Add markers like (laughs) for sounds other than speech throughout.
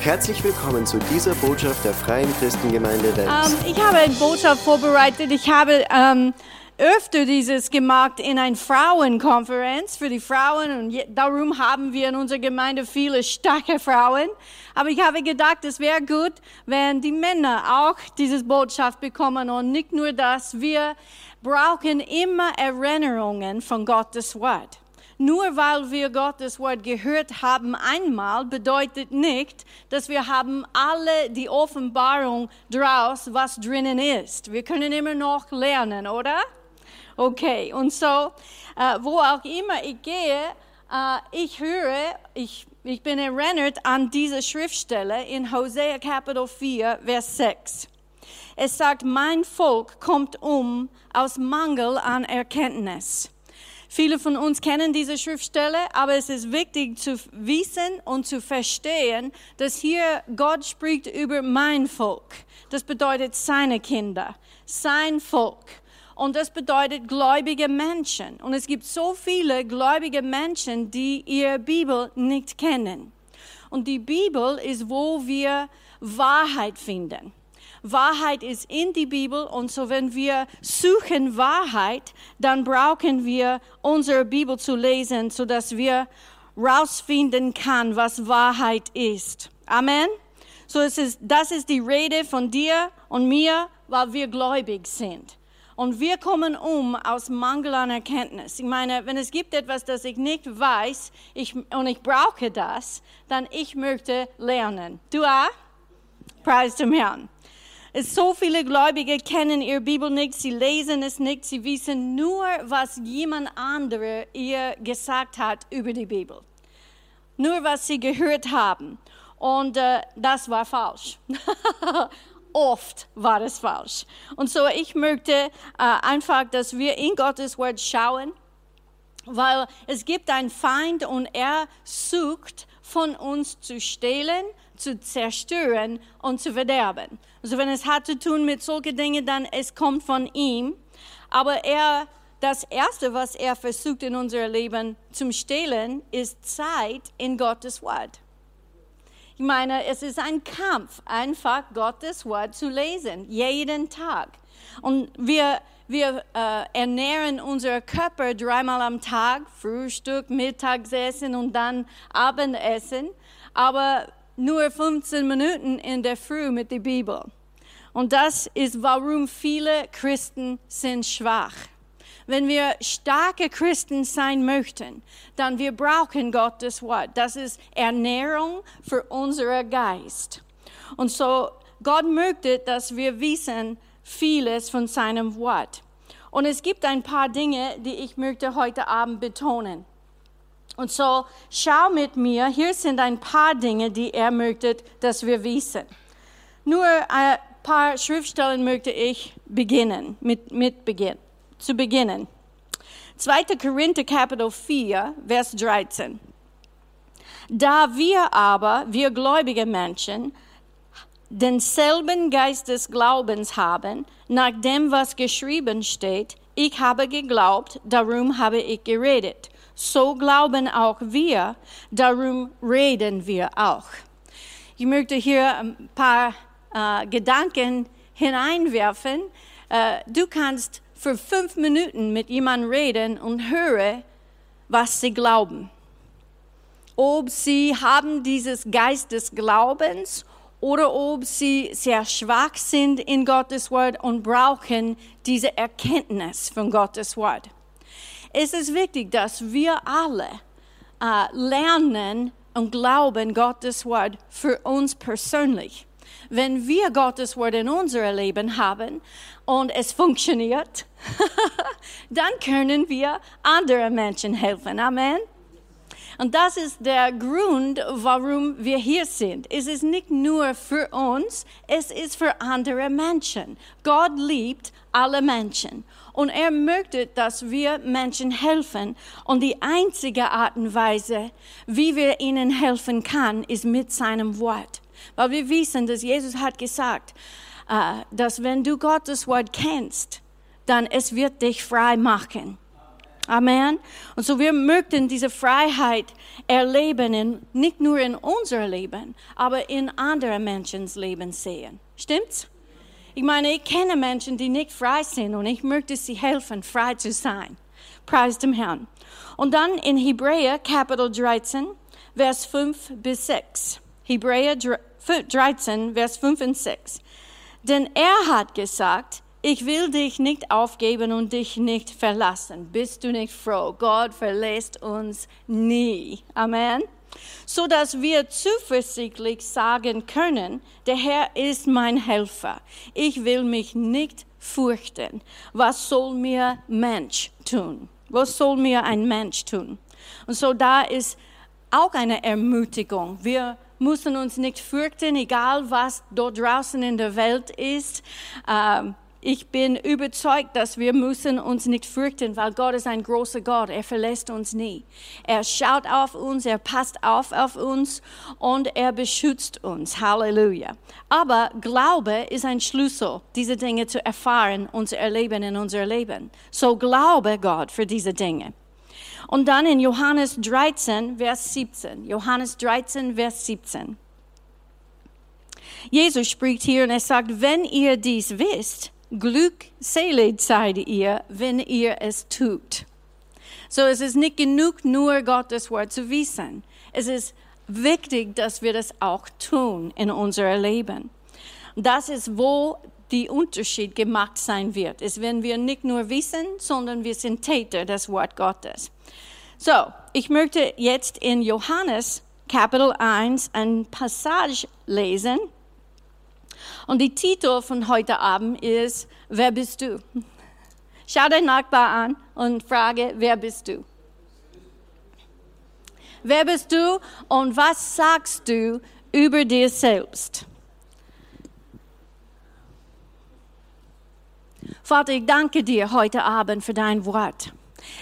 Herzlich willkommen zu dieser Botschaft der Freien Christengemeinde Wels. Ähm, ich habe eine Botschaft vorbereitet. Ich habe ähm, öfter dieses gemacht in einer Frauenkonferenz für die Frauen und darum haben wir in unserer Gemeinde viele starke Frauen. Aber ich habe gedacht, es wäre gut, wenn die Männer auch diese Botschaft bekommen und nicht nur das. Wir brauchen immer Erinnerungen von Gottes Wort. Nur weil wir Gottes Wort gehört haben einmal, bedeutet nicht, dass wir haben alle die Offenbarung draus, was drinnen ist. Wir können immer noch lernen, oder? Okay, und so, äh, wo auch immer ich gehe, äh, ich höre, ich, ich bin erinnert an diese Schriftstelle in Hosea Kapitel 4, Vers 6. Es sagt, mein Volk kommt um aus Mangel an Erkenntnis. Viele von uns kennen diese Schriftstelle, aber es ist wichtig zu wissen und zu verstehen, dass hier Gott spricht über mein Volk. Das bedeutet seine Kinder, sein Volk. Und das bedeutet gläubige Menschen. Und es gibt so viele gläubige Menschen, die ihre Bibel nicht kennen. Und die Bibel ist, wo wir Wahrheit finden. Wahrheit ist in die Bibel und so wenn wir suchen Wahrheit, dann brauchen wir unsere Bibel zu lesen, so dass wir rausfinden kann, was Wahrheit ist. Amen. So es ist, das ist die Rede von dir und mir, weil wir gläubig sind. Und wir kommen um aus Mangel an Erkenntnis. Ich meine, wenn es gibt etwas, das ich nicht weiß ich, und ich brauche das, dann ich möchte lernen. Du auch? Preis dem Herrn. So viele Gläubige kennen ihre Bibel nicht, sie lesen es nicht, sie wissen nur, was jemand andere ihr gesagt hat über die Bibel. Nur was sie gehört haben. Und äh, das war falsch. (laughs) oft war es falsch. Und so ich möchte äh, einfach, dass wir in Gottes Wort schauen, weil es gibt einen Feind und er sucht von uns zu stehlen, zu zerstören und zu verderben. Also wenn es hat zu tun mit solchen Dingen, dann es kommt von ihm. Aber er, das Erste, was er versucht in unser Leben zu stehlen, ist Zeit in Gottes Wort. Ich meine, es ist ein Kampf, einfach Gottes Wort zu lesen, jeden Tag. Und wir, wir äh, ernähren unseren Körper dreimal am Tag, Frühstück, Mittagessen und dann Abendessen, aber nur 15 Minuten in der Früh mit der Bibel. Und das ist, warum viele Christen sind schwach wenn wir starke Christen sein möchten, dann wir brauchen Gottes Wort. Das ist Ernährung für unseren Geist. Und so Gott möchte, dass wir wissen vieles von seinem Wort. Und es gibt ein paar Dinge, die ich möchte heute Abend betonen. Und so schau mit mir, hier sind ein paar Dinge, die er möchte, dass wir wissen. Nur ein paar Schriftstellen möchte ich beginnen, mit, mit beginnen zu beginnen. 2. Korinther Kapitel 4, Vers 13. Da wir aber, wir gläubige Menschen, denselben Geist des Glaubens haben, nach dem, was geschrieben steht, ich habe geglaubt, darum habe ich geredet. So glauben auch wir, darum reden wir auch. Ich möchte hier ein paar äh, Gedanken hineinwerfen. Äh, du kannst für fünf Minuten mit jemandem reden und höre, was sie glauben. Ob sie haben dieses Geist des Glaubens oder ob sie sehr schwach sind in Gottes Wort und brauchen diese Erkenntnis von Gottes Wort. Es ist wichtig, dass wir alle äh, lernen und glauben Gottes Wort für uns persönlich. Wenn wir Gottes Wort in unser Leben haben und es funktioniert, (laughs) dann können wir anderen Menschen helfen. Amen. Und das ist der Grund, warum wir hier sind. Es ist nicht nur für uns, es ist für andere Menschen. Gott liebt alle Menschen. Und er möchte, dass wir Menschen helfen. Und die einzige Art und Weise, wie wir ihnen helfen können, ist mit seinem Wort. Weil wir wissen, dass Jesus hat gesagt, äh, dass wenn du Gottes Wort kennst, dann es wird dich frei machen. Amen. Und so wir möchten diese Freiheit erleben, in, nicht nur in unser Leben, aber in anderen Menschens Leben sehen. Stimmt's? Ich meine, ich kenne Menschen, die nicht frei sind und ich möchte sie helfen, frei zu sein. Preis dem Herrn. Und dann in Hebräer Kapitel 13, Vers 5 bis 6. Hebräer 13, Vers 5 und 6. Denn er hat gesagt, ich will dich nicht aufgeben und dich nicht verlassen. Bist du nicht froh? Gott verlässt uns nie. Amen. So dass wir zuversichtlich sagen können, der Herr ist mein Helfer. Ich will mich nicht fürchten. Was soll mir Mensch tun? Was soll mir ein Mensch tun? Und so da ist auch eine Ermutigung. Wir müssen uns nicht fürchten, egal was dort draußen in der Welt ist. Ähm, ich bin überzeugt, dass wir müssen uns nicht fürchten, weil Gott ist ein großer Gott. Er verlässt uns nie. Er schaut auf uns, er passt auf auf uns und er beschützt uns. Halleluja. Aber Glaube ist ein Schlüssel, diese Dinge zu erfahren und zu erleben in unser Leben. So glaube Gott für diese Dinge. Und dann in Johannes 13, Vers 17. Johannes 13, Vers 17. Jesus spricht hier und er sagt, wenn ihr dies wisst, glückselig seid ihr, wenn ihr es tut. So es ist nicht genug, nur Gottes Wort zu wissen. Es ist wichtig, dass wir das auch tun in unserem Leben. Das ist, wo die Unterschied gemacht sein wird, ist, wenn wir nicht nur wissen, sondern wir sind Täter des Wort Gottes. So, ich möchte jetzt in Johannes Kapitel 1 ein Passage lesen, und die Titel von heute Abend ist, wer bist du? Schau deinen Nachbar an und frage, wer bist du? Wer bist du und was sagst du über dir selbst? Vater, ich danke dir heute Abend für dein Wort.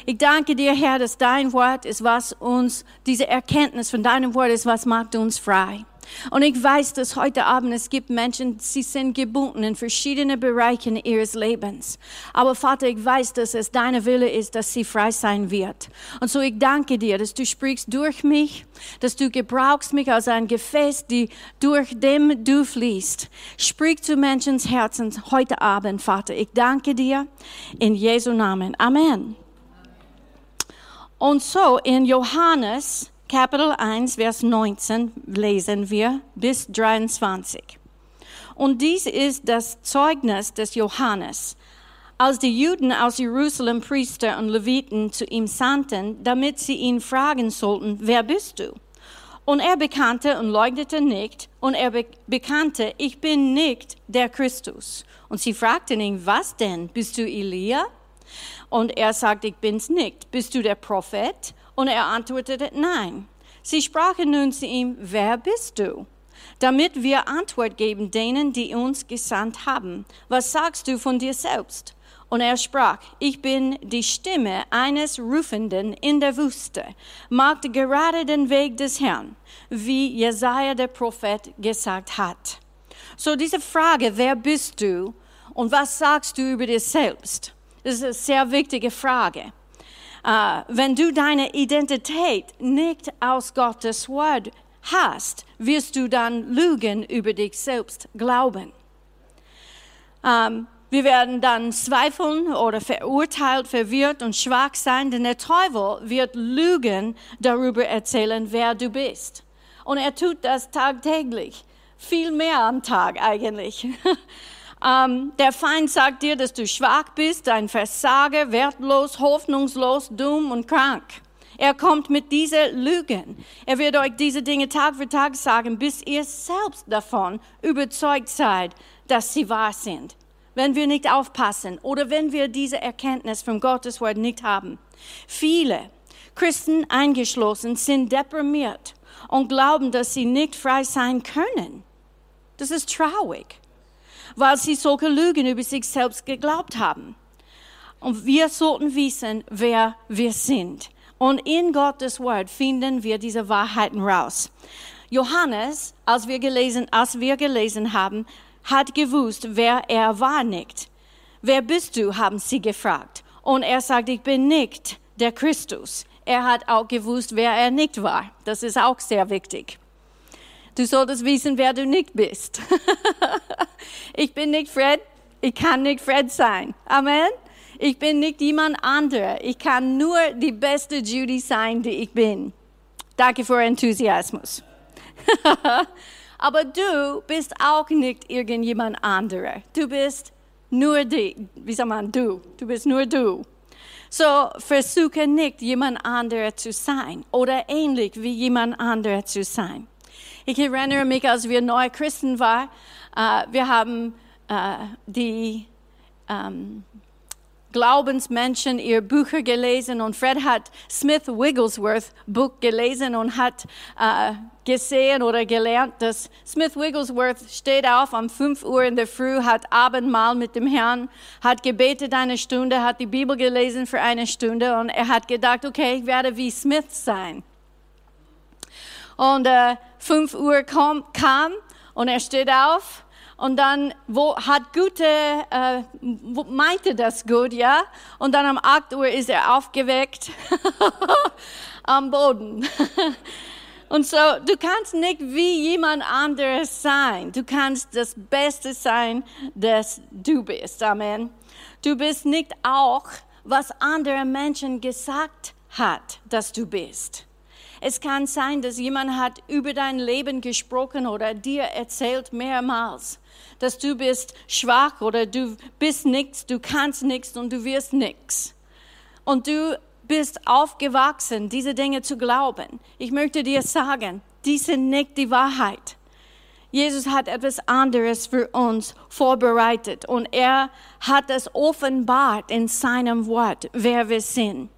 Ich danke dir, Herr, dass dein Wort ist, was uns, diese Erkenntnis von deinem Wort ist, was macht uns frei. Und ich weiß, dass heute Abend es gibt Menschen, sie sind gebunden in verschiedene Bereichen ihres Lebens. Aber Vater, ich weiß, dass es deine Wille ist, dass sie frei sein wird. Und so ich danke dir, dass du sprichst durch mich, dass du gebrauchst mich als ein Gefäß, die durch dem du fließt. Sprich zu Menschens Herzen heute Abend, Vater. Ich danke dir in Jesu Namen. Amen. Und so in Johannes Kapitel 1, Vers 19 lesen wir bis 23. Und dies ist das Zeugnis des Johannes. Als die Juden aus Jerusalem Priester und Leviten zu ihm sandten, damit sie ihn fragen sollten, wer bist du? Und er bekannte und leugnete nicht, und er be bekannte, ich bin nicht der Christus. Und sie fragten ihn, was denn? Bist du Elia? Und er sagte, ich bin's nicht. Bist du der Prophet? Und er antwortete, nein. Sie sprachen nun zu ihm, wer bist du? Damit wir Antwort geben denen, die uns gesandt haben. Was sagst du von dir selbst? Und er sprach, ich bin die Stimme eines Rufenden in der Wüste, macht gerade den Weg des Herrn, wie Jesaja der Prophet gesagt hat. So diese Frage, wer bist du und was sagst du über dich selbst? Das ist eine sehr wichtige Frage. Uh, wenn du deine Identität nicht aus Gottes Wort hast, wirst du dann Lügen über dich selbst glauben. Ähm, wir werden dann zweifeln oder verurteilt, verwirrt und schwach sein, denn der Teufel wird Lügen darüber erzählen, wer du bist. Und er tut das tagtäglich, viel mehr am Tag eigentlich. (laughs) Ähm, der Feind sagt dir, dass du schwach bist, ein Versager, wertlos, hoffnungslos, dumm und krank. Er kommt mit diesen Lügen. Er wird euch diese Dinge Tag für Tag sagen, bis ihr selbst davon überzeugt seid, dass sie wahr sind. Wenn wir nicht aufpassen oder wenn wir diese Erkenntnis von Gottes Wort nicht haben. Viele, Christen eingeschlossen, sind deprimiert und glauben, dass sie nicht frei sein können. Das ist traurig weil sie solche Lügen über sich selbst geglaubt haben. Und wir sollten wissen, wer wir sind. Und in Gottes Wort finden wir diese Wahrheiten raus. Johannes, als wir gelesen, als wir gelesen haben, hat gewusst, wer er war nicht. Wer bist du, haben sie gefragt. Und er sagt, ich bin nicht der Christus. Er hat auch gewusst, wer er nicht war. Das ist auch sehr wichtig. Du solltest wissen, wer du nicht bist. (laughs) ich bin nicht Fred, ich kann nicht Fred sein. Amen. Ich bin nicht jemand anderer. Ich kann nur die beste Judy sein, die ich bin. Danke für Enthusiasmus. (laughs) Aber du bist auch nicht irgendjemand anderer. Du bist nur die, wie sagt man, du. Du bist nur du. So versuche nicht, jemand anderer zu sein oder ähnlich wie jemand anderer zu sein. Ich erinnere mich, als wir neue Christen waren, wir haben äh, die ähm, Glaubensmenschen ihr Bücher gelesen und Fred hat Smith Wigglesworth Buch gelesen und hat äh, gesehen oder gelernt, dass Smith Wigglesworth steht auf um 5 Uhr in der Früh, hat Abendmahl mit dem Herrn, hat gebetet eine Stunde, hat die Bibel gelesen für eine Stunde und er hat gedacht, okay, ich werde wie Smith sein. Und äh, 5 Uhr kam, kam und er steht auf und dann wo, hat gute, äh, meinte das gut, ja. Und dann um 8 Uhr ist er aufgeweckt (laughs) am Boden. (laughs) und so, du kannst nicht wie jemand anderes sein. Du kannst das Beste sein, das du bist. Amen. Du bist nicht auch, was andere Menschen gesagt hat, dass du bist. Es kann sein, dass jemand hat über dein Leben gesprochen oder dir erzählt mehrmals dass du bist schwach oder du bist nichts, du kannst nichts und du wirst nichts. Und du bist aufgewachsen, diese Dinge zu glauben. Ich möchte dir sagen, dies sind nicht die Wahrheit. Jesus hat etwas anderes für uns vorbereitet und er hat es offenbart in seinem Wort, wer wir sind.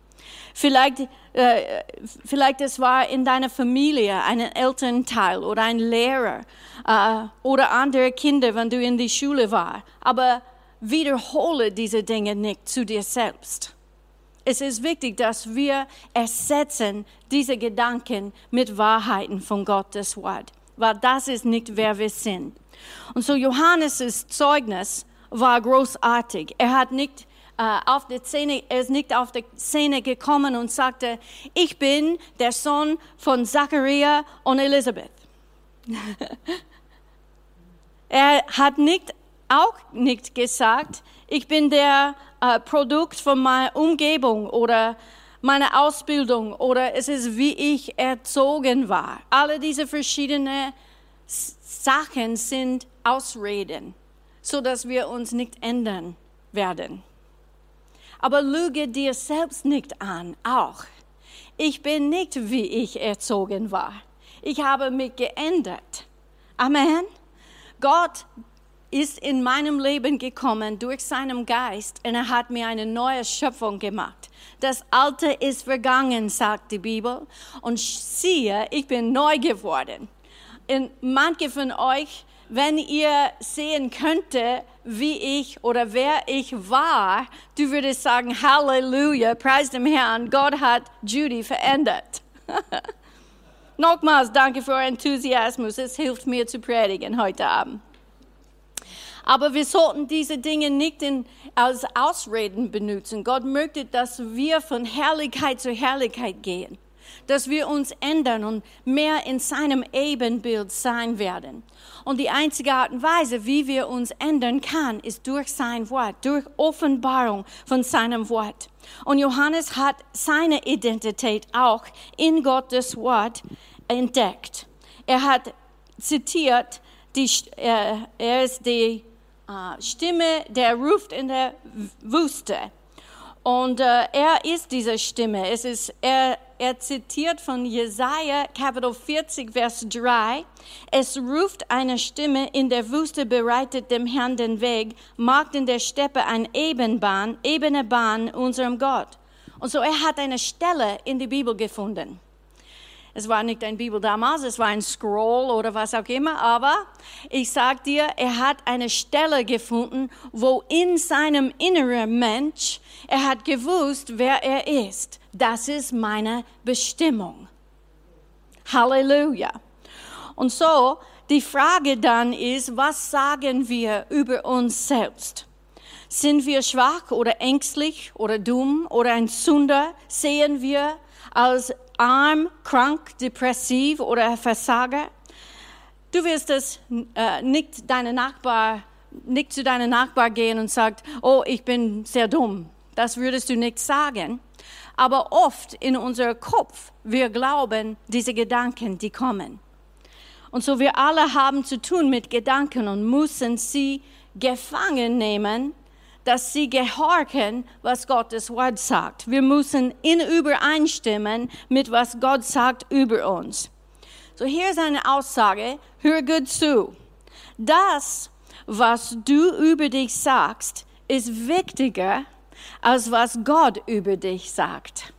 Vielleicht, äh, vielleicht es war in deiner Familie ein Elternteil oder ein Lehrer äh, oder andere Kinder, wenn du in die Schule warst. Aber wiederhole diese Dinge nicht zu dir selbst. Es ist wichtig, dass wir ersetzen diese Gedanken mit Wahrheiten von Gottes Wort, weil das ist nicht wer wir sind. Und so Johannes' Zeugnis war großartig. Er hat nicht auf der Szene, er ist nicht auf die Szene gekommen und sagte, ich bin der Sohn von Zachariah und Elisabeth. (laughs) er hat nicht, auch nicht gesagt, ich bin der äh, Produkt von meiner Umgebung oder meiner Ausbildung oder es ist wie ich erzogen war. Alle diese verschiedenen Sachen sind Ausreden, so dass wir uns nicht ändern werden. Aber lüge dir selbst nicht an, auch. Ich bin nicht, wie ich erzogen war. Ich habe mich geändert. Amen. Gott ist in meinem Leben gekommen durch seinen Geist und er hat mir eine neue Schöpfung gemacht. Das Alte ist vergangen, sagt die Bibel. Und siehe, ich bin neu geworden. Und manche von euch, wenn ihr sehen könnte, wie ich oder wer ich war, du würdest sagen, Halleluja, preis dem Herrn, Gott hat Judy verändert. (laughs) Nochmals danke für euren Enthusiasmus, es hilft mir zu predigen heute Abend. Aber wir sollten diese Dinge nicht in, als Ausreden benutzen. Gott möchte, dass wir von Herrlichkeit zu Herrlichkeit gehen, dass wir uns ändern und mehr in seinem Ebenbild sein werden. Und die einzige Art und Weise, wie wir uns ändern kann, ist durch sein Wort, durch Offenbarung von seinem Wort. Und Johannes hat seine Identität auch in Gottes Wort entdeckt. Er hat zitiert, die, äh, er ist die äh, Stimme, der ruft in der Wüste. Und äh, er ist diese Stimme. Es ist, er, er zitiert von Jesaja Kapitel 40, Vers 3. Es ruft eine Stimme in der Wüste, bereitet dem Herrn den Weg, macht in der Steppe eine Ebenbahn, ebene Bahn unserem Gott. Und so er hat eine Stelle in die Bibel gefunden. Es war nicht ein Bibel damals, es war ein Scroll oder was auch immer, aber ich sag dir, er hat eine Stelle gefunden, wo in seinem inneren Mensch er hat gewusst, wer er ist. Das ist meine Bestimmung. Halleluja. Und so, die Frage dann ist, was sagen wir über uns selbst? Sind wir schwach oder ängstlich oder dumm oder ein Sünder? Sehen wir als arm, krank, depressiv oder Versager? Du wirst es äh, nicht deine Nachbar, nicht zu deinem Nachbar gehen und sagt, oh, ich bin sehr dumm. Das würdest du nicht sagen. Aber oft in unserem Kopf, wir glauben diese Gedanken, die kommen. Und so wir alle haben zu tun mit Gedanken und müssen sie gefangen nehmen, dass sie gehorchen, was Gottes Wort sagt. Wir müssen in übereinstimmen mit was Gott sagt über uns. So hier ist eine Aussage, hör gut zu. Das, was du über dich sagst, ist wichtiger, als was Gott über dich sagt.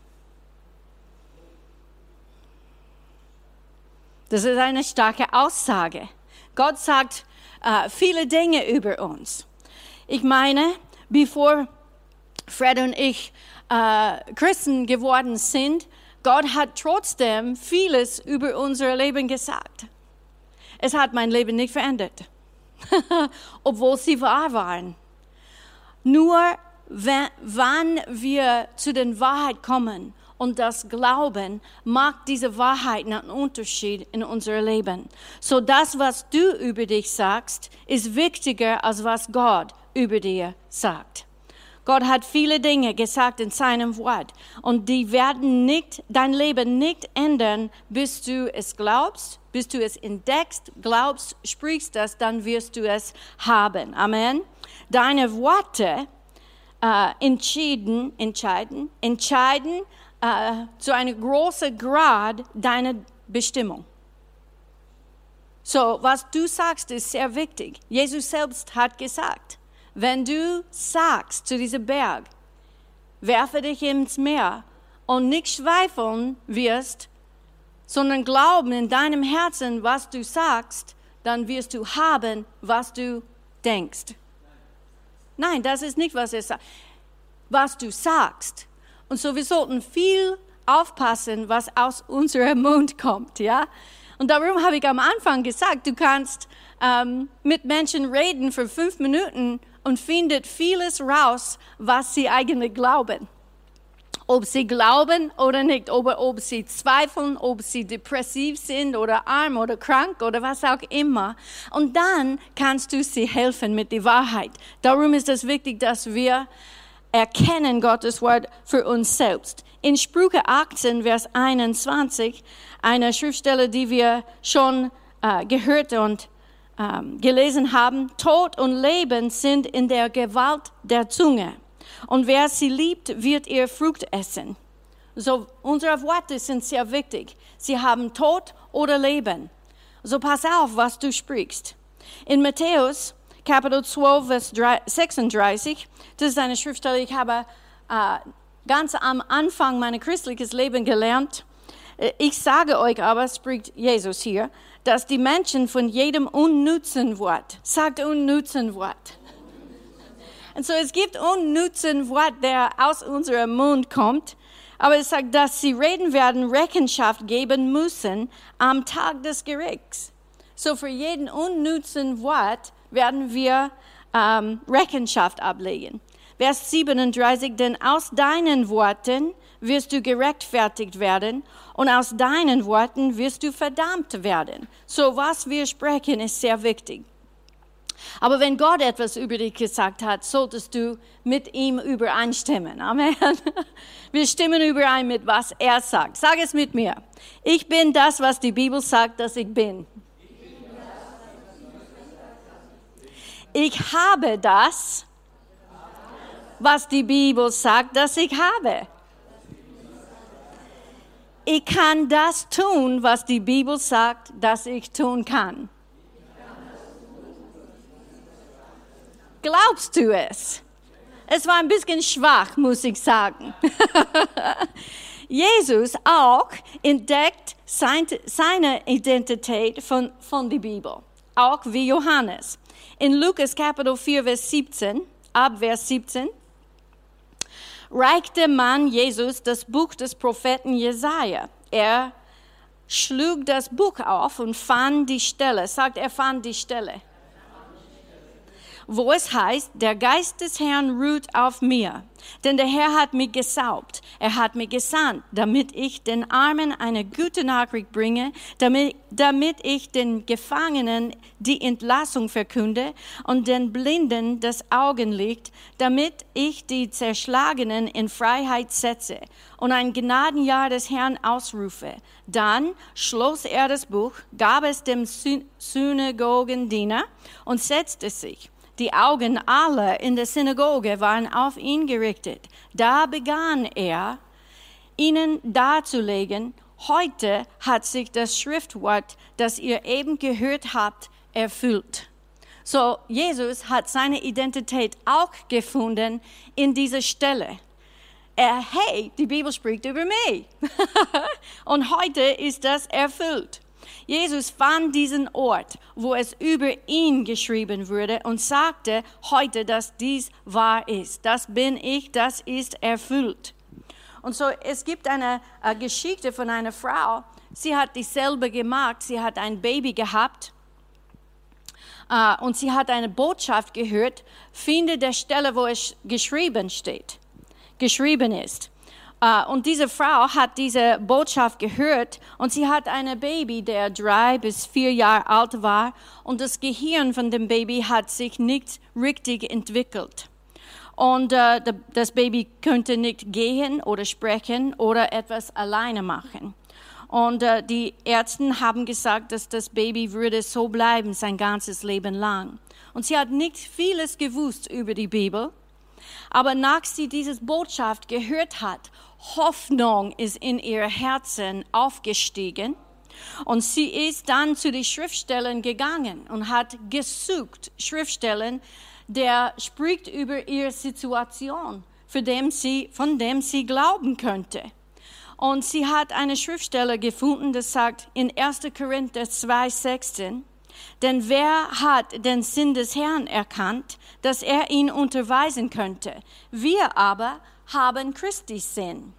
Das ist eine starke Aussage. Gott sagt äh, viele Dinge über uns. Ich meine, bevor Fred und ich äh, Christen geworden sind, Gott hat trotzdem vieles über unser Leben gesagt. Es hat mein Leben nicht verändert, (laughs) obwohl sie wahr waren. Nur wann wir zu der Wahrheit kommen und das Glauben macht diese Wahrheit einen Unterschied in unser Leben. So das, was du über dich sagst, ist wichtiger als was Gott über dir sagt. Gott hat viele Dinge gesagt in seinem Wort und die werden nicht, dein Leben nicht ändern, bis du es glaubst, bis du es entdeckst, glaubst, sprichst das, dann wirst du es haben. Amen. Deine Worte äh, entschieden, entscheiden, entscheiden äh, zu einem großen Grad deiner Bestimmung. So, was du sagst, ist sehr wichtig. Jesus selbst hat gesagt, wenn du sagst zu diesem Berg, werfe dich ins Meer und nicht zweifeln wirst, sondern glauben in deinem Herzen, was du sagst, dann wirst du haben, was du denkst. Nein, das ist nicht, was er sagt. Was du sagst. Und so, wir sollten viel aufpassen, was aus unserem Mund kommt, ja. Und darum habe ich am Anfang gesagt, du kannst ähm, mit Menschen reden für fünf Minuten und findet vieles raus, was sie eigentlich glauben. Ob sie glauben oder nicht, ob, ob sie zweifeln, ob sie depressiv sind oder arm oder krank oder was auch immer. Und dann kannst du sie helfen mit der Wahrheit. Darum ist es wichtig, dass wir erkennen Gottes Wort für uns selbst. In Sprüche 18, Vers 21, eine Schriftstelle, die wir schon äh, gehört und ähm, gelesen haben, Tod und Leben sind in der Gewalt der Zunge. Und wer sie liebt, wird ihr Frucht essen. So, unsere Worte sind sehr wichtig. Sie haben Tod oder Leben. So pass auf, was du sprichst. In Matthäus Kapitel 12, Vers 36. Das ist eine Schriftstelle, ich habe äh, ganz am Anfang meines christlichen Lebens gelernt. Äh, ich sage euch aber, spricht Jesus hier, dass die Menschen von jedem unnützen Wort, sagt unnützen Wort. Und so es gibt unnützen Wort, der aus unserem Mund kommt, aber es sagt, dass sie reden werden, Rechenschaft geben müssen am Tag des Gerichts. So für jeden unnützen Wort werden wir ähm, Rechenschaft ablegen. Vers 37, denn aus deinen Worten wirst du gerechtfertigt werden und aus deinen Worten wirst du verdammt werden. So was wir sprechen ist sehr wichtig. Aber wenn Gott etwas über dich gesagt hat, solltest du mit ihm übereinstimmen. Amen. (laughs) Wir stimmen überein mit was er sagt. Sag es mit mir. Ich bin das, was die Bibel sagt, dass ich bin. Ich habe das, was die Bibel sagt, dass ich habe. Ich kann das tun, was die Bibel sagt, dass ich tun kann. Glaubst du es? Es war ein bisschen schwach, muss ich sagen. (laughs) Jesus auch entdeckt seine Identität von, von der Bibel, auch wie Johannes. In Lukas Kapitel 4, Vers 17, ab Vers 17, reicht der Mann Jesus das Buch des Propheten Jesaja. Er schlug das Buch auf und fand die Stelle. Sagt, er fand die Stelle. Wo es heißt, der Geist des Herrn ruht auf mir. Denn der Herr hat mich gesaubt, er hat mich gesandt, damit ich den Armen eine gute Nachricht bringe, damit, damit ich den Gefangenen die Entlassung verkünde und den Blinden das Augenlicht, damit ich die Zerschlagenen in Freiheit setze und ein Gnadenjahr des Herrn ausrufe. Dann schloss er das Buch, gab es dem Synagogendiener und setzte sich. Die Augen aller in der Synagoge waren auf ihn gerichtet. Da begann er, ihnen darzulegen, heute hat sich das Schriftwort, das ihr eben gehört habt, erfüllt. So, Jesus hat seine Identität auch gefunden in dieser Stelle. Er, hey, die Bibel spricht über mich. (laughs) Und heute ist das erfüllt. Jesus fand diesen Ort, wo es über ihn geschrieben wurde und sagte heute, dass dies wahr ist. Das bin ich, das ist erfüllt. Und so, es gibt eine, eine Geschichte von einer Frau, sie hat dieselbe gemacht, sie hat ein Baby gehabt uh, und sie hat eine Botschaft gehört, finde der Stelle, wo es geschrieben steht, geschrieben ist. Uh, und diese Frau hat diese Botschaft gehört und sie hat ein Baby, der drei bis vier Jahre alt war und das Gehirn von dem Baby hat sich nicht richtig entwickelt. Und uh, das Baby könnte nicht gehen oder sprechen oder etwas alleine machen. Und uh, die Ärzte haben gesagt, dass das Baby würde so bleiben sein ganzes Leben lang. Und sie hat nicht vieles gewusst über die Bibel. Aber nach sie diese Botschaft gehört hat Hoffnung ist in ihr Herzen aufgestiegen. Und sie ist dann zu den Schriftstellen gegangen und hat gesucht Schriftstellen, der spricht über ihre Situation, für dem sie, von dem sie glauben könnte. Und sie hat eine Schriftstelle gefunden, das sagt in 1. Korinther 2, 16, denn wer hat den Sinn des Herrn erkannt, dass er ihn unterweisen könnte? Wir aber haben Christi Sinn.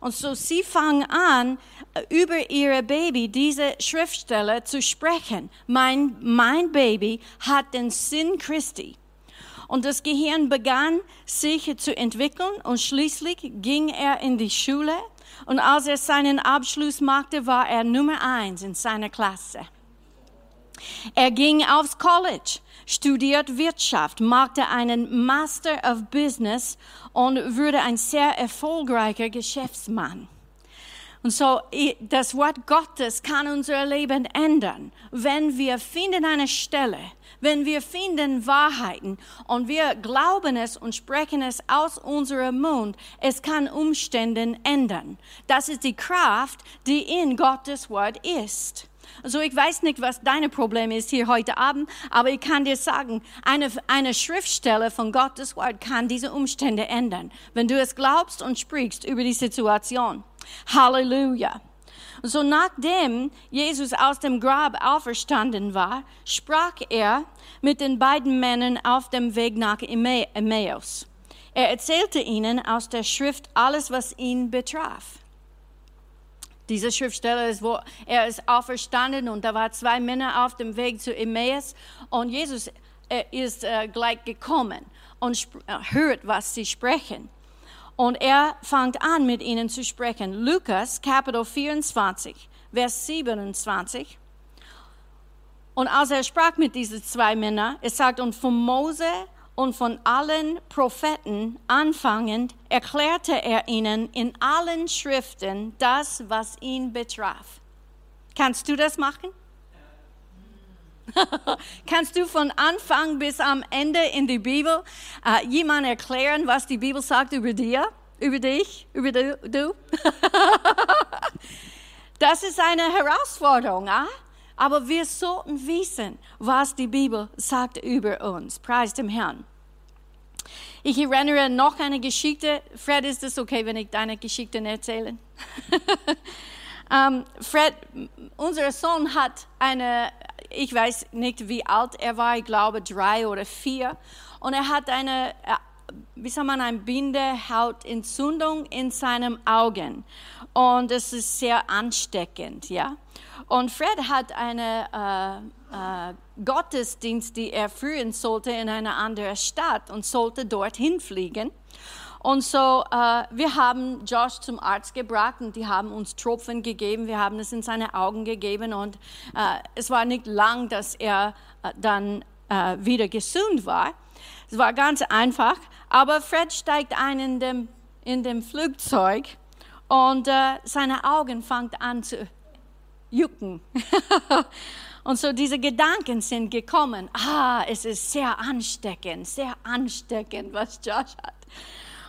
Und so sie fangen an, über ihre Baby diese Schriftstelle zu sprechen. Mein, mein Baby hat den Sinn Christi. Und das Gehirn begann sich zu entwickeln und schließlich ging er in die Schule. Und als er seinen Abschluss machte, war er Nummer eins in seiner Klasse. Er ging aufs College, studiert Wirtschaft, machte einen Master of Business und wurde ein sehr erfolgreicher Geschäftsmann. Und so, das Wort Gottes kann unser Leben ändern, wenn wir finden eine Stelle, wenn wir finden Wahrheiten und wir glauben es und sprechen es aus unserem Mund, es kann Umstände ändern. Das ist die Kraft, die in Gottes Wort ist. Also ich weiß nicht, was deine Problem ist hier heute Abend, aber ich kann dir sagen, eine, eine Schriftstelle von Gottes Wort kann diese Umstände ändern, wenn du es glaubst und sprichst über die Situation. Halleluja. So nachdem Jesus aus dem Grab auferstanden war, sprach er mit den beiden Männern auf dem Weg nach Emmaus. Er erzählte ihnen aus der Schrift alles, was ihn betraf. Diese Schriftsteller ist, wo er ist auferstanden und da waren zwei Männer auf dem Weg zu Emmaus und Jesus ist äh, gleich gekommen und äh, hört, was sie sprechen. Und er fängt an, mit ihnen zu sprechen. Lukas, Kapitel 24, Vers 27. Und als er sprach mit diesen zwei Männern, es sagt, und von Mose und von allen Propheten anfangend erklärte er ihnen in allen Schriften das, was ihn betraf. Kannst du das machen? (laughs) Kannst du von Anfang bis am Ende in die Bibel äh, jemand erklären, was die Bibel sagt über dir, über dich, über du? (laughs) das ist eine Herausforderung. Ah? Aber wir sollten wissen, was die Bibel sagt über uns. Preis dem Herrn. Ich erinnere noch eine Geschichte. Fred, ist es okay, wenn ich deine Geschichten erzähle? um, (laughs) ähm, Fred, unser Sohn hat eine, ich weiß nicht, wie alt er war, ich glaube drei oder vier. Und er hat eine, wie soll man, ein Bindehautentzündung in seinem Augen. Und es ist sehr ansteckend, ja. Und Fred hat einen äh, äh, Gottesdienst, die er führen sollte in einer anderen Stadt und sollte dorthin fliegen. Und so, äh, wir haben Josh zum Arzt gebracht und die haben uns Tropfen gegeben. Wir haben es in seine Augen gegeben und äh, es war nicht lang, dass er äh, dann äh, wieder gesund war. Es war ganz einfach. Aber Fred steigt ein in dem, in dem Flugzeug und äh, seine Augen fangen an zu jucken. (laughs) Und so diese Gedanken sind gekommen. Ah, es ist sehr ansteckend, sehr ansteckend, was Josh hat.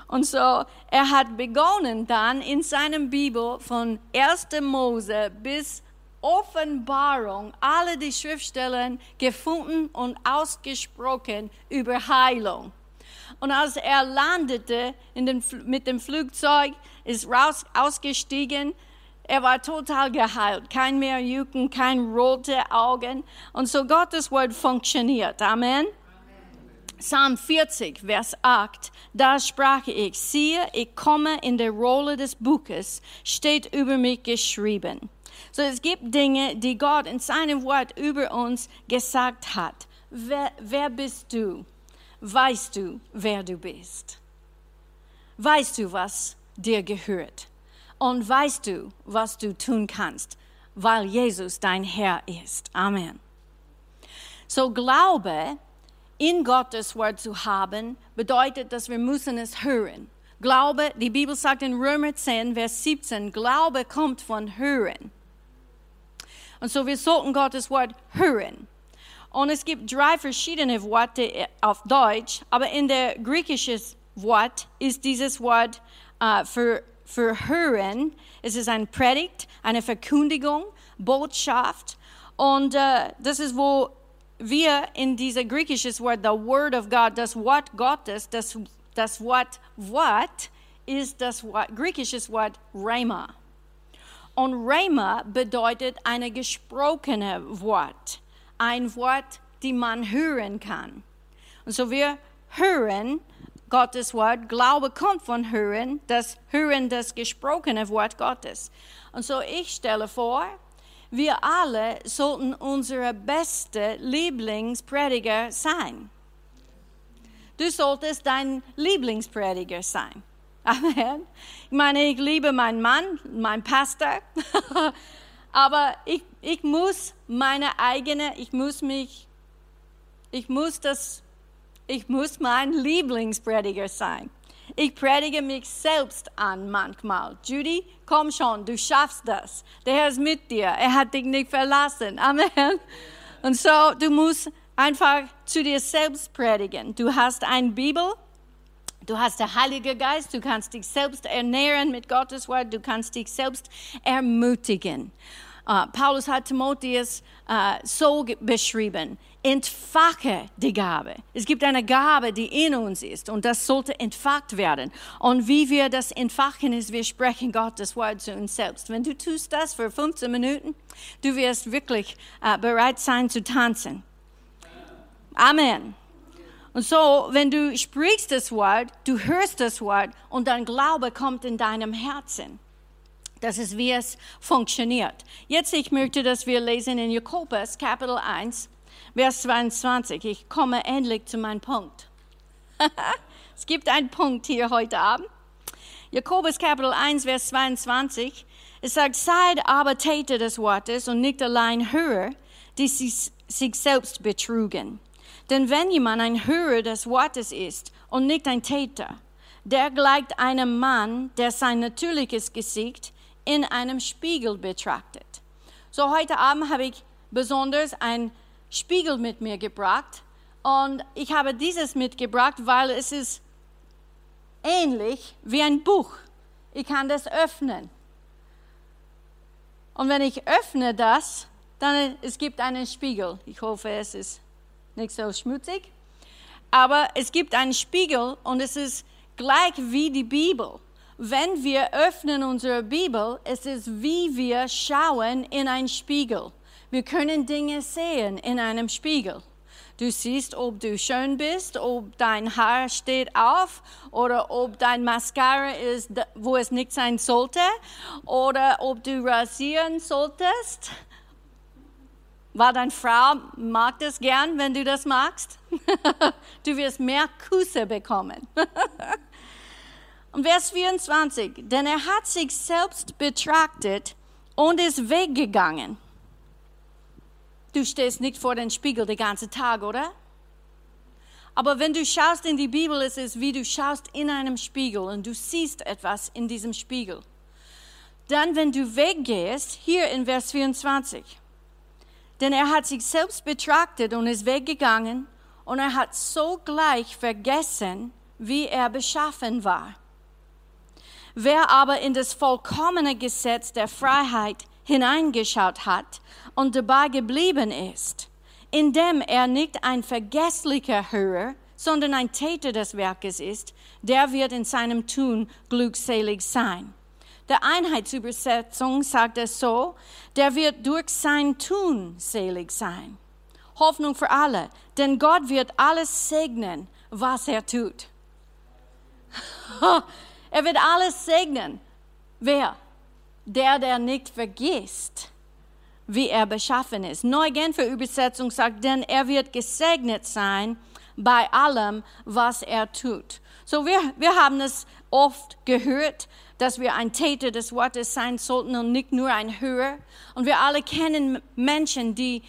Und so, er hat begonnen dann in seinem Bibel von 1. Mose bis Offenbarung alle die Schriftstellen gefunden und ausgesprochen über Heilung. Und als er landete den, mit dem Flugzeug, ist raus, ausgestiegen, er war total geheilt, kein mehr Jucken, kein rote Augen. Und so Gottes Wort funktioniert. Amen. Psalm 40, Vers 8, da sprach ich, siehe, ich komme in der Rolle des Buches, steht über mich geschrieben. So es gibt Dinge, die Gott in seinem Wort über uns gesagt hat. Wer, wer bist du? Weißt du, wer du bist? Weißt du, was dir gehört? Und weißt du, was du tun kannst, weil Jesus dein Herr ist? Amen. So Glaube in Gottes Wort zu haben, bedeutet, dass wir müssen es hören. Glaube, die Bibel sagt in Römer 10, Vers 17, Glaube kommt von Hören. Und so wir sollten Gottes Wort hören. Und es gibt drei verschiedene Worte auf Deutsch, aber in der griechischen Wort ist dieses Wort uh, für, für hören. Es ist ein Predigt, eine Verkündigung, Botschaft. Und uh, das ist, wo wir in diesem griechischen Wort, the Word of God, das Wort Gottes, das, das Wort Wort ist das Wort, griechische Wort Rhema. Und Rhema bedeutet eine gesprochene Wort, ein Wort, die man hören kann. Und so wir hören Gottes Wort, Glaube kommt von Hören, das Hören das gesprochene Wort Gottes. Und so ich stelle vor, wir alle sollten unsere beste Lieblingsprediger sein. Du solltest dein Lieblingsprediger sein. Amen. Ich meine, ich liebe meinen Mann, meinen Pastor, (laughs) aber ich, ich muss meine eigene, ich muss mich, ich muss das, ich muss mein Lieblingsprediger sein. Ich predige mich selbst an manchmal. Judy, komm schon, du schaffst das. Der Herr ist mit dir. Er hat dich nicht verlassen. Amen. Und so, du musst einfach zu dir selbst predigen. Du hast eine Bibel. Du hast den Heiligen Geist, du kannst dich selbst ernähren mit Gottes Wort, du kannst dich selbst ermutigen. Uh, Paulus hat Timotheus uh, so beschrieben, entfache die Gabe. Es gibt eine Gabe, die in uns ist und das sollte entfacht werden. Und wie wir das entfachen, ist, wir sprechen Gottes Wort zu uns selbst. Wenn du tust das für 15 Minuten, du wirst wirklich uh, bereit sein zu tanzen. Amen. Und so, wenn du sprichst das Wort, du hörst das Wort und dein Glaube kommt in deinem Herzen. Das ist, wie es funktioniert. Jetzt, ich möchte, dass wir lesen in Jakobus, Kapitel 1, Vers 22. Ich komme endlich zu meinem Punkt. (laughs) es gibt einen Punkt hier heute Abend. Jakobus, Kapitel 1, Vers 22. Es sagt, seid aber Täter des Wortes und nicht allein Hörer, die sich, selbst betrugen. Denn wenn jemand ein Hörer des Wortes ist und nicht ein Täter, der gleicht einem Mann, der sein natürliches Gesicht in einem Spiegel betrachtet. So heute Abend habe ich besonders einen Spiegel mit mir gebracht und ich habe dieses mitgebracht, weil es ist ähnlich wie ein Buch. Ich kann das öffnen. Und wenn ich öffne das, dann es gibt einen Spiegel. Ich hoffe, es ist nicht so schmutzig. Aber es gibt einen Spiegel und es ist gleich wie die Bibel wenn wir öffnen unsere Bibel, es ist wie wir schauen in einen Spiegel. Wir können Dinge sehen in einem Spiegel. Du siehst, ob du schön bist, ob dein Haar steht auf oder ob dein Mascara ist, wo es nicht sein sollte oder ob du rasieren solltest. War deine Frau mag das gern, wenn du das magst? (laughs) du wirst mehr Küsse bekommen. (laughs) Und Vers 24, denn er hat sich selbst betrachtet und ist weggegangen. Du stehst nicht vor dem Spiegel den ganzen Tag, oder? Aber wenn du schaust in die Bibel, ist es wie du schaust in einem Spiegel und du siehst etwas in diesem Spiegel. Dann, wenn du weggehst, hier in Vers 24, denn er hat sich selbst betrachtet und ist weggegangen und er hat sogleich vergessen, wie er beschaffen war. Wer aber in das vollkommene Gesetz der Freiheit hineingeschaut hat und dabei geblieben ist, indem er nicht ein vergesslicher Hörer, sondern ein Täter des Werkes ist, der wird in seinem Tun glückselig sein. Der Einheitsübersetzung sagt es so, der wird durch sein Tun selig sein. Hoffnung für alle, denn Gott wird alles segnen, was er tut. (laughs) er wird alles segnen. Wer? Der, der nicht vergisst, wie er beschaffen ist. Neugenfer Übersetzung sagt, denn er wird gesegnet sein bei allem, was er tut. So wir, wir haben es oft gehört, dass wir ein Täter des Wortes sein sollten und nicht nur ein Hörer. Und wir alle kennen Menschen, die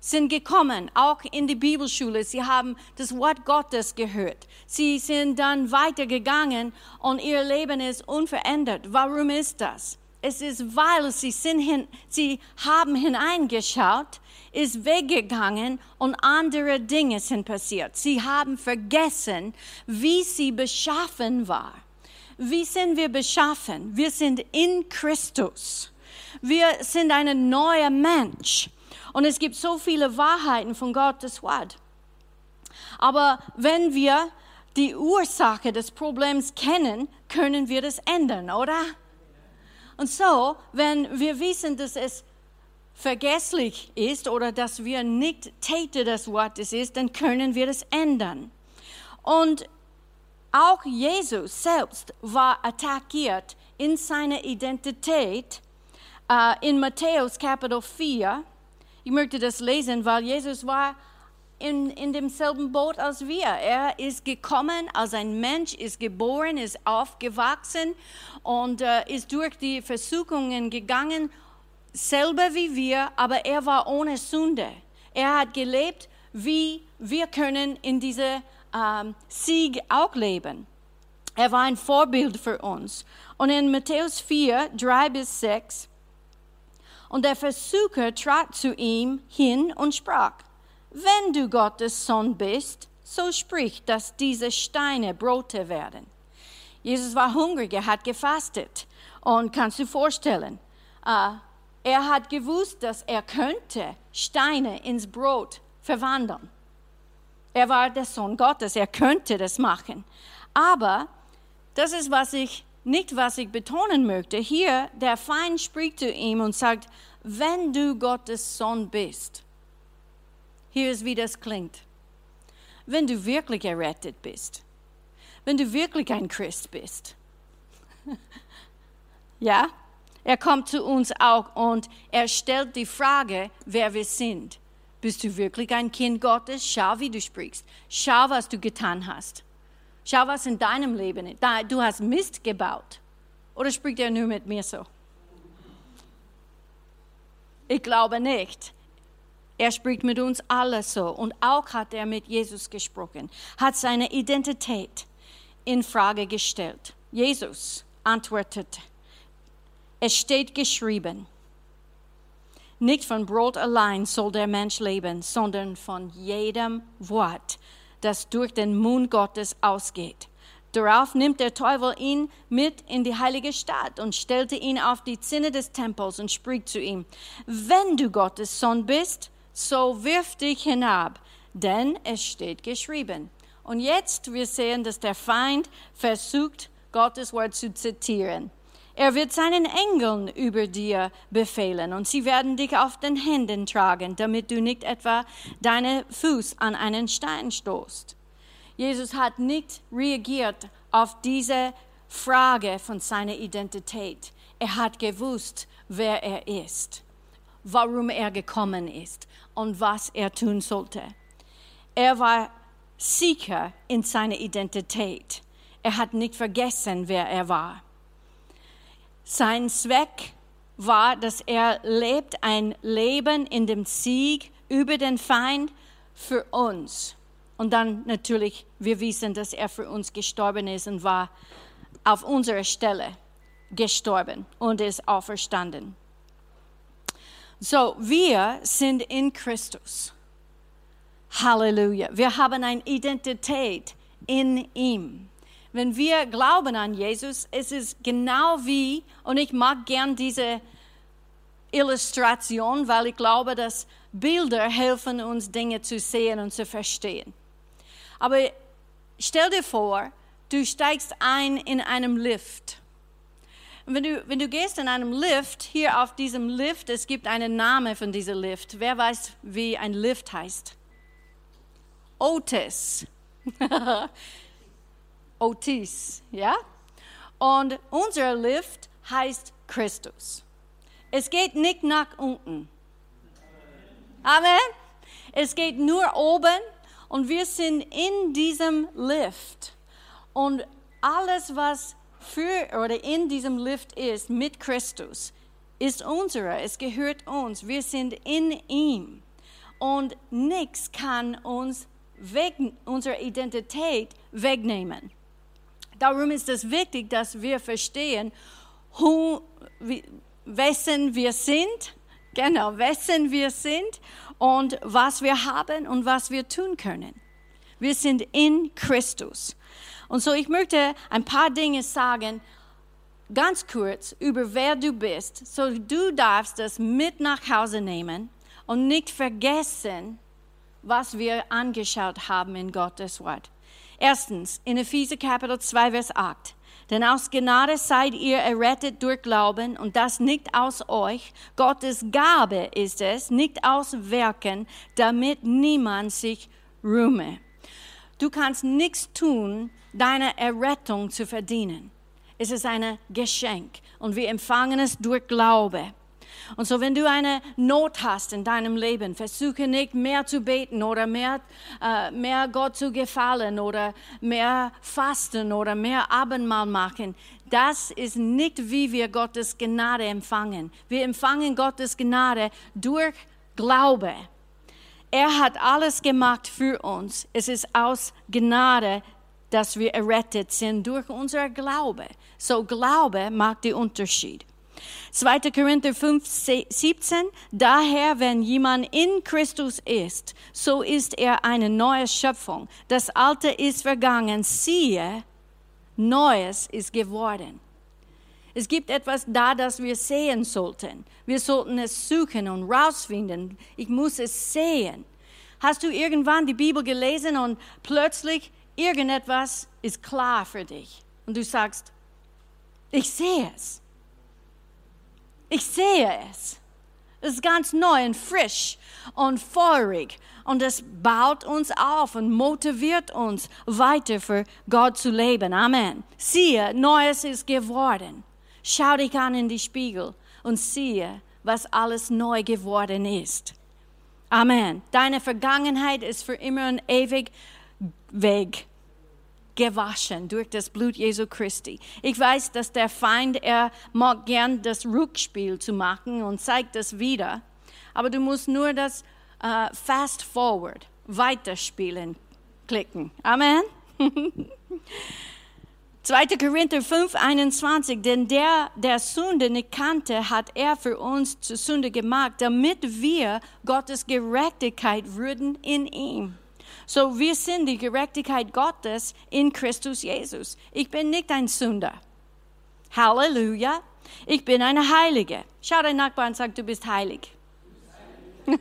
sind gekommen, auch in die Bibelschule. Sie haben das Wort Gottes gehört. Sie sind dann weitergegangen und ihr Leben ist unverändert. Warum ist das? Es ist, weil sie, sind hin, sie haben hineingeschaut, ist weggegangen und andere Dinge sind passiert. Sie haben vergessen, wie sie beschaffen war. Wie sind wir beschaffen? Wir sind in Christus. Wir sind ein neuer Mensch. Und es gibt so viele Wahrheiten von Gottes Wort. Aber wenn wir die Ursache des Problems kennen, können wir das ändern, oder? Und so, wenn wir wissen, dass es vergesslich ist oder dass wir nicht Täter des Wortes ist, dann können wir das ändern. Und auch Jesus selbst war attackiert in seiner Identität uh, in Matthäus Kapitel 4. Ich möchte das lesen, weil Jesus war in, in demselben Boot als wir. Er ist gekommen als ein Mensch, ist geboren, ist aufgewachsen und uh, ist durch die Versuchungen gegangen, selber wie wir, aber er war ohne Sünde. Er hat gelebt, wie wir können in diese ähm, Sieg auch leben. Er war ein Vorbild für uns. Und in Matthäus 4, 3 bis 6, und der Versucher trat zu ihm hin und sprach, wenn du Gottes Sohn bist, so sprich, dass diese Steine Brote werden. Jesus war hungrig, er hat gefastet. Und kannst du vorstellen, äh, er hat gewusst, dass er könnte Steine ins Brot verwandeln. Er war der Sohn Gottes, er könnte das machen. Aber das ist, was ich nicht, was ich betonen möchte. Hier, der Feind spricht zu ihm und sagt, wenn du Gottes Sohn bist. Hier ist, wie das klingt. Wenn du wirklich errettet bist. Wenn du wirklich ein Christ bist. (laughs) ja? Er kommt zu uns auch und er stellt die Frage, wer wir sind. Bist du wirklich ein Kind Gottes? Schau, wie du sprichst. Schau, was du getan hast. Schau, was in deinem Leben ist. Du hast Mist gebaut. Oder spricht er nur mit mir so? Ich glaube nicht. Er spricht mit uns alle so. Und auch hat er mit Jesus gesprochen, hat seine Identität in Frage gestellt. Jesus antwortete, es steht geschrieben, nicht von Brot allein soll der Mensch leben, sondern von jedem Wort, das durch den Mund Gottes ausgeht. Darauf nimmt der Teufel ihn mit in die heilige Stadt und stellte ihn auf die Zinne des Tempels und spricht zu ihm, wenn du Gottes Sohn bist, so wirf dich hinab, denn es steht geschrieben. Und jetzt wir sehen, dass der Feind versucht, Gottes Wort zu zitieren. Er wird seinen Engeln über dir befehlen und sie werden dich auf den Händen tragen, damit du nicht etwa deinen Fuß an einen Stein stoßt. Jesus hat nicht reagiert auf diese Frage von seiner Identität. Er hat gewusst, wer er ist, warum er gekommen ist und was er tun sollte. Er war sicher in seiner Identität. Er hat nicht vergessen, wer er war. Sein Zweck war, dass er lebt ein Leben in dem Sieg über den Feind für uns. Und dann natürlich, wir wissen, dass er für uns gestorben ist und war auf unserer Stelle gestorben und ist auferstanden. So, wir sind in Christus. Halleluja. Wir haben eine Identität in ihm. Wenn wir glauben an Jesus, es ist genau wie, und ich mag gern diese Illustration, weil ich glaube, dass Bilder helfen uns Dinge zu sehen und zu verstehen. Aber stell dir vor, du steigst ein in einem Lift. Und wenn du, wenn du gehst in einem Lift, hier auf diesem Lift, es gibt einen Namen von diesem Lift. Wer weiß, wie ein Lift heißt? Otis. (laughs) Otis, ja? Und unser Lift heißt Christus. Es geht nicht nach unten. Amen. Es geht nur oben und wir sind in diesem Lift. Und alles, was für oder in diesem Lift ist mit Christus, ist unsere. Es gehört uns. Wir sind in ihm. Und nichts kann uns weg, unsere Identität wegnehmen. Darum ist es wichtig, dass wir verstehen, who, wessen wir sind, genau, wessen wir sind und was wir haben und was wir tun können. Wir sind in Christus. Und so, ich möchte ein paar Dinge sagen, ganz kurz über wer du bist. So, du darfst das mit nach Hause nehmen und nicht vergessen, was wir angeschaut haben in Gottes Wort. Erstens, in Epheser Kapitel 2, Vers 8. Denn aus Gnade seid ihr errettet durch Glauben und das nicht aus euch. Gottes Gabe ist es, nicht aus Werken, damit niemand sich rühme. Du kannst nichts tun, deine Errettung zu verdienen. Es ist ein Geschenk und wir empfangen es durch Glaube. Und so, wenn du eine Not hast in deinem Leben, versuche nicht mehr zu beten oder mehr, äh, mehr Gott zu gefallen oder mehr fasten oder mehr Abendmahl machen. Das ist nicht, wie wir Gottes Gnade empfangen. Wir empfangen Gottes Gnade durch Glaube. Er hat alles gemacht für uns. Es ist aus Gnade, dass wir errettet sind durch unser Glaube. So Glaube macht den Unterschied. 2. Korinther 5, 17. Daher, wenn jemand in Christus ist, so ist er eine neue Schöpfung. Das Alte ist vergangen. Siehe, Neues ist geworden. Es gibt etwas da, das wir sehen sollten. Wir sollten es suchen und rausfinden. Ich muss es sehen. Hast du irgendwann die Bibel gelesen und plötzlich irgendetwas ist klar für dich und du sagst, ich sehe es. Ich sehe es. Es ist ganz neu und frisch und feurig und es baut uns auf und motiviert uns weiter für Gott zu leben. Amen. Siehe, Neues ist geworden. Schau dich an in die Spiegel und siehe, was alles neu geworden ist. Amen. Deine Vergangenheit ist für immer und ewig weg gewaschen durch das Blut Jesu Christi. Ich weiß, dass der Feind, er mag gern das Rückspiel zu machen und zeigt das wieder. Aber du musst nur das uh, Fast Forward, Weiterspielen klicken. Amen. (laughs) 2. Korinther 5, 21, denn der, der Sünde nicht kannte, hat er für uns zur Sünde gemacht, damit wir Gottes Gerechtigkeit würden in ihm. So, wir sind die Gerechtigkeit Gottes in Christus Jesus. Ich bin nicht ein Sünder. Halleluja. Ich bin eine Heilige. Schau deinen Nachbarn und sag, du bist heilig. (laughs)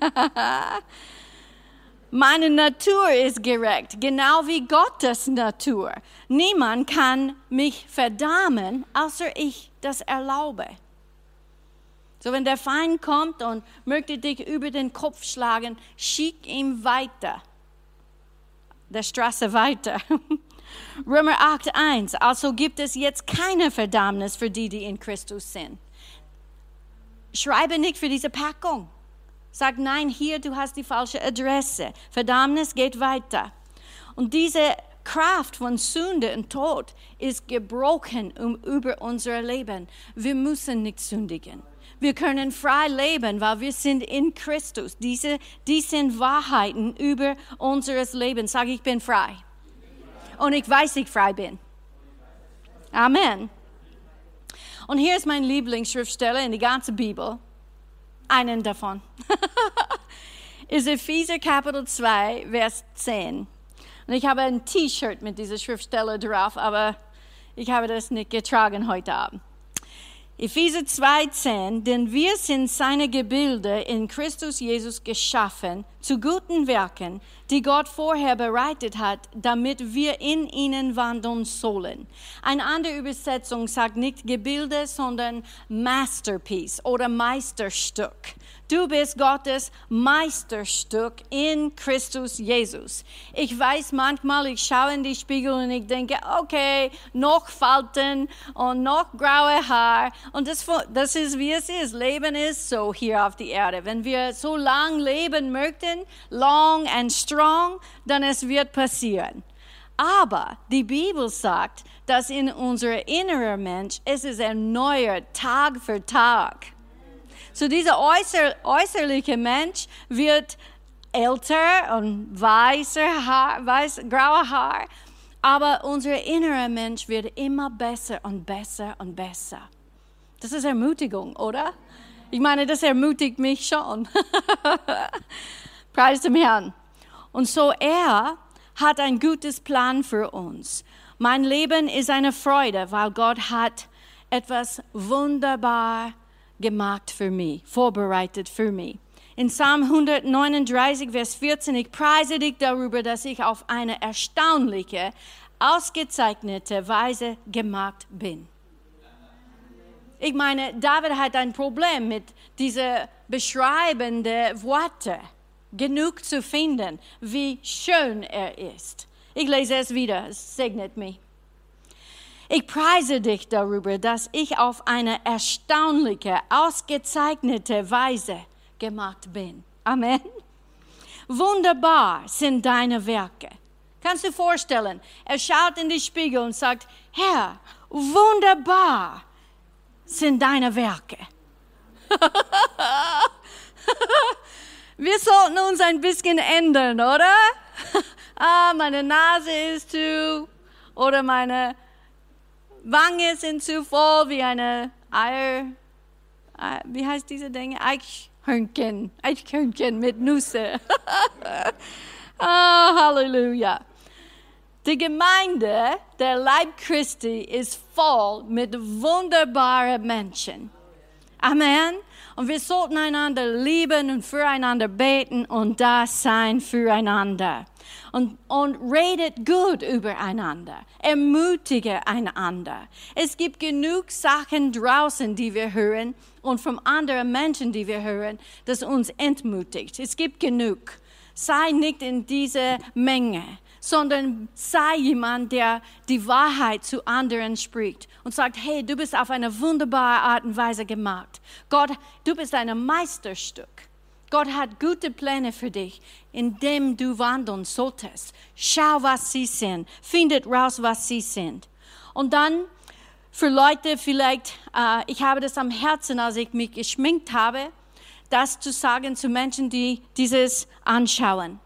Meine Natur ist gerecht, genau wie Gottes Natur. Niemand kann mich verdammen, außer ich das erlaube. So, wenn der Feind kommt und möchte dich über den Kopf schlagen, schick ihm weiter. Der Straße weiter. (laughs) Römer 8,1. Also gibt es jetzt keine Verdammnis für die, die in Christus sind. Schreibe nicht für diese Packung. Sag nein, hier, du hast die falsche Adresse. Verdammnis geht weiter. Und diese Kraft von Sünde und Tod ist gebrochen über unser Leben. Wir müssen nicht sündigen. Wir können frei leben, weil wir sind in Christus. Diese, die sind Wahrheiten über unseres Lebens. Sag, ich bin frei. Und ich weiß, ich frei bin. Amen. Und hier ist mein Lieblingsschriftsteller in der ganzen Bibel. Einen davon. (laughs) ist Epheser Kapitel 2, Vers 10. Und ich habe ein T-Shirt mit dieser Schriftsteller drauf, aber ich habe das nicht getragen heute Abend. Epheser 2,10, denn wir sind seine Gebilde in Christus Jesus geschaffen zu guten Werken, die Gott vorher bereitet hat, damit wir in ihnen wandeln sollen. Eine andere Übersetzung sagt nicht Gebilde, sondern Masterpiece oder Meisterstück. Du bist Gottes Meisterstück in Christus Jesus. Ich weiß manchmal, ich schaue in die Spiegel und ich denke, okay, noch Falten und noch graue Haar. Und das, das ist, wie es ist. Leben ist so hier auf der Erde. Wenn wir so lang leben möchten, long and strong, dann es wird passieren. Aber die Bibel sagt, dass in unser innerer Mensch es ist erneuert Tag für Tag. So dieser äußer, äußerliche Mensch wird älter und weißer Haar, weiß, grauer Haar, aber unser innerer Mensch wird immer besser und besser und besser. Das ist Ermutigung, oder? Ich meine, das ermutigt mich schon. (laughs) Preis dem Herrn. Und so er hat ein gutes Plan für uns. Mein Leben ist eine Freude, weil Gott hat etwas wunderbar gemacht für mich, vorbereitet für mich. In Psalm 139, Vers 14, ich preise dich darüber, dass ich auf eine erstaunliche, ausgezeichnete Weise gemacht bin. Ich meine, David hat ein Problem mit diesen beschreibenden Worten, genug zu finden, wie schön er ist. Ich lese es wieder, es segnet mich. Ich preise dich darüber, dass ich auf eine erstaunliche, ausgezeichnete Weise gemacht bin. Amen. Wunderbar sind deine Werke. Kannst du vorstellen, er schaut in die Spiegel und sagt, Herr, wunderbar sind deine Werke. (laughs) Wir sollten uns ein bisschen ändern, oder? (laughs) ah, meine Nase ist zu, oder meine Wangen sind zu voll wie eine Eier, äh, wie heißt diese Dinge? Eichhörnchen, Eichhörnchen mit Nüsse. oh, (laughs) Halleluja. Die Gemeinde, der Leib Christi, ist voll mit wunderbaren Menschen. Amen. Und wir sollten einander lieben und füreinander beten und da sein füreinander und, und redet gut übereinander, ermutige einander. Es gibt genug Sachen draußen, die wir hören und von anderen Menschen, die wir hören, das uns entmutigt. Es gibt genug. Sei nicht in dieser Menge sondern sei jemand, der die Wahrheit zu anderen spricht und sagt, hey, du bist auf eine wunderbare Art und Weise gemacht. Gott, du bist ein Meisterstück. Gott hat gute Pläne für dich, in dem du wandeln solltest. Schau, was sie sind. Findet raus, was sie sind. Und dann für Leute vielleicht, äh, ich habe das am Herzen, als ich mich geschminkt habe, das zu sagen zu Menschen, die dieses anschauen,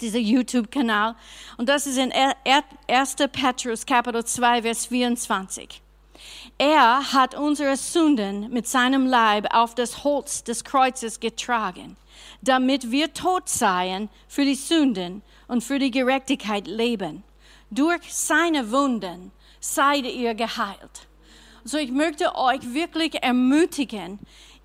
dieser YouTube-Kanal. Und das ist in 1. Petrus Kapitel 2, Vers 24. Er hat unsere Sünden mit seinem Leib auf das Holz des Kreuzes getragen, damit wir tot seien für die Sünden und für die Gerechtigkeit leben. Durch seine Wunden seid ihr geheilt. So ich möchte euch wirklich ermutigen,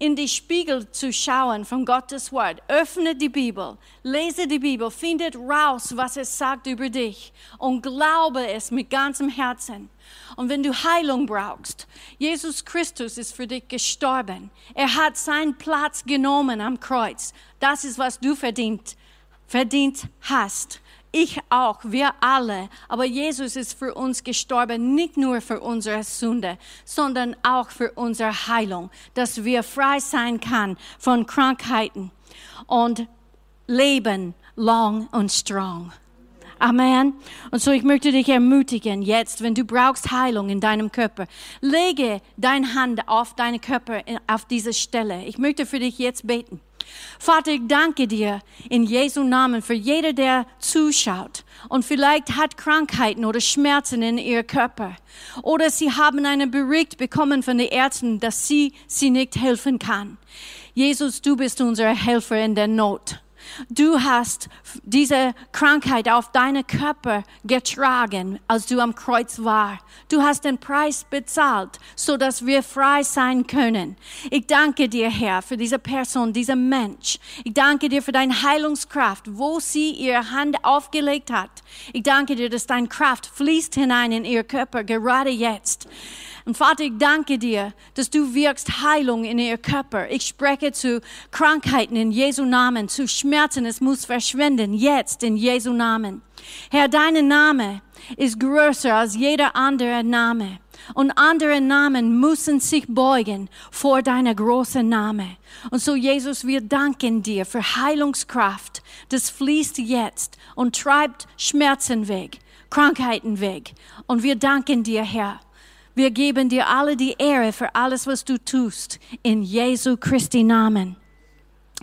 in die Spiegel zu schauen von Gottes Wort. Öffne die Bibel, lese die Bibel, findet raus, was es sagt über dich und glaube es mit ganzem Herzen. Und wenn du Heilung brauchst, Jesus Christus ist für dich gestorben. Er hat seinen Platz genommen am Kreuz. Das ist, was du verdient, verdient hast. Ich auch, wir alle. Aber Jesus ist für uns gestorben, nicht nur für unsere Sünde, sondern auch für unsere Heilung, dass wir frei sein kann von Krankheiten und leben long und strong. Amen. Und so ich möchte dich ermutigen, jetzt, wenn du brauchst Heilung in deinem Körper, lege deine Hand auf deinen Körper, auf diese Stelle. Ich möchte für dich jetzt beten. Vater, ich danke dir in Jesu Namen für jeder, der zuschaut und vielleicht hat Krankheiten oder Schmerzen in ihr Körper oder sie haben einen Bericht bekommen von den Ärzten, dass sie sie nicht helfen kann. Jesus, du bist unser Helfer in der Not. Du hast diese Krankheit auf deinen Körper getragen, als du am Kreuz war. Du hast den Preis bezahlt, so dass wir frei sein können. Ich danke dir, Herr, für diese Person, dieser Mensch. Ich danke dir für deine Heilungskraft, wo sie ihre Hand aufgelegt hat. Ich danke dir, dass deine Kraft fließt hinein in ihr Körper gerade jetzt. Und Vater, ich danke dir, dass du wirkst Heilung in ihr Körper. Ich spreche zu Krankheiten in Jesu Namen, zu Schmerzen. Es muss verschwinden, jetzt in Jesu Namen. Herr, dein Name ist größer als jeder andere Name. Und andere Namen müssen sich beugen vor deiner großen Name. Und so, Jesus, wir danken dir für Heilungskraft. Das fließt jetzt und treibt Schmerzen weg, Krankheiten weg. Und wir danken dir, Herr, wir geben dir alle die Ehre für alles, was du tust, in Jesu Christi Namen.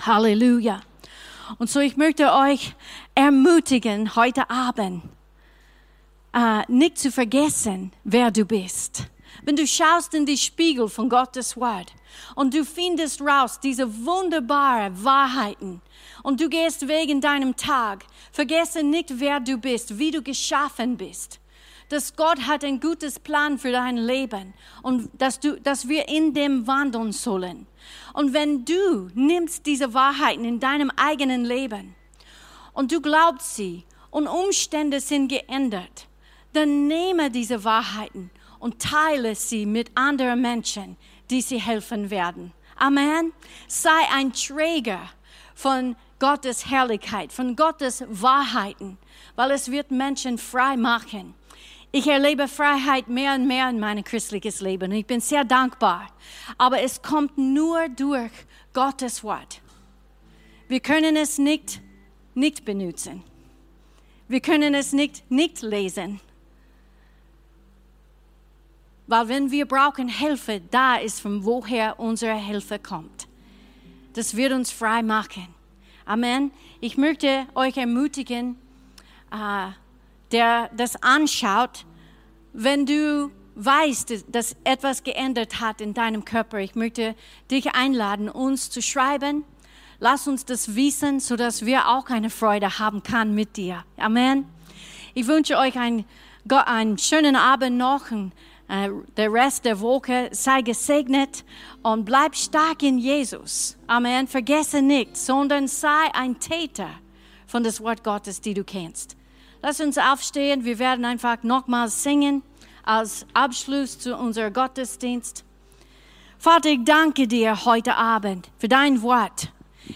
Halleluja. Und so, ich möchte euch ermutigen, heute Abend äh, nicht zu vergessen, wer du bist. Wenn du schaust in die Spiegel von Gottes Wort und du findest raus diese wunderbaren Wahrheiten und du gehst wegen deinem Tag, vergesse nicht, wer du bist, wie du geschaffen bist dass Gott hat ein gutes Plan für dein Leben und dass, du, dass wir in dem wandeln sollen. Und wenn du nimmst diese Wahrheiten in deinem eigenen Leben und du glaubst sie und Umstände sind geändert, dann nehme diese Wahrheiten und teile sie mit anderen Menschen, die sie helfen werden. Amen. Sei ein Träger von Gottes Herrlichkeit, von Gottes Wahrheiten, weil es wird Menschen frei machen ich erlebe Freiheit mehr und mehr in meinem christliches Leben. Ich bin sehr dankbar. Aber es kommt nur durch Gottes Wort. Wir können es nicht, nicht benutzen. Wir können es nicht, nicht lesen. Weil wenn wir brauchen Hilfe, da ist von woher unsere Hilfe kommt. Das wird uns frei machen. Amen. Ich möchte euch ermutigen, uh, der das anschaut, wenn du weißt, dass etwas geändert hat in deinem Körper. Ich möchte dich einladen, uns zu schreiben. Lass uns das wissen, so dass wir auch eine Freude haben können mit dir. Amen. Ich wünsche euch einen, einen schönen Abend noch. Äh, der Rest der Woche sei gesegnet und bleib stark in Jesus. Amen. Vergesse nicht, sondern sei ein Täter von das Wort Gottes, die du kennst. Lass uns aufstehen. Wir werden einfach nochmals singen als Abschluss zu unserem Gottesdienst. Vater, ich danke dir heute Abend für dein Wort.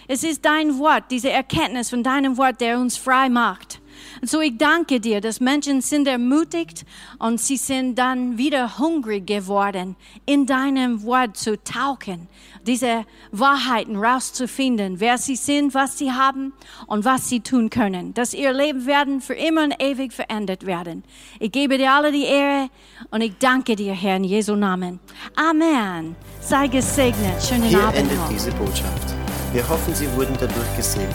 Es ist dein Wort, diese Erkenntnis von deinem Wort, der uns frei macht. Und so ich danke dir, dass Menschen sind ermutigt und sie sind dann wieder hungrig geworden, in deinem Wort zu tauchen, diese Wahrheiten rauszufinden, wer sie sind, was sie haben und was sie tun können, dass ihr Leben werden für immer und ewig verändert werden. Ich gebe dir alle die Ehre und ich danke dir, Herr, in Jesu Namen. Amen. Sei gesegnet. Schönen Hier Abend endet noch. diese Botschaft. Wir hoffen, Sie wurden dadurch gesegnet.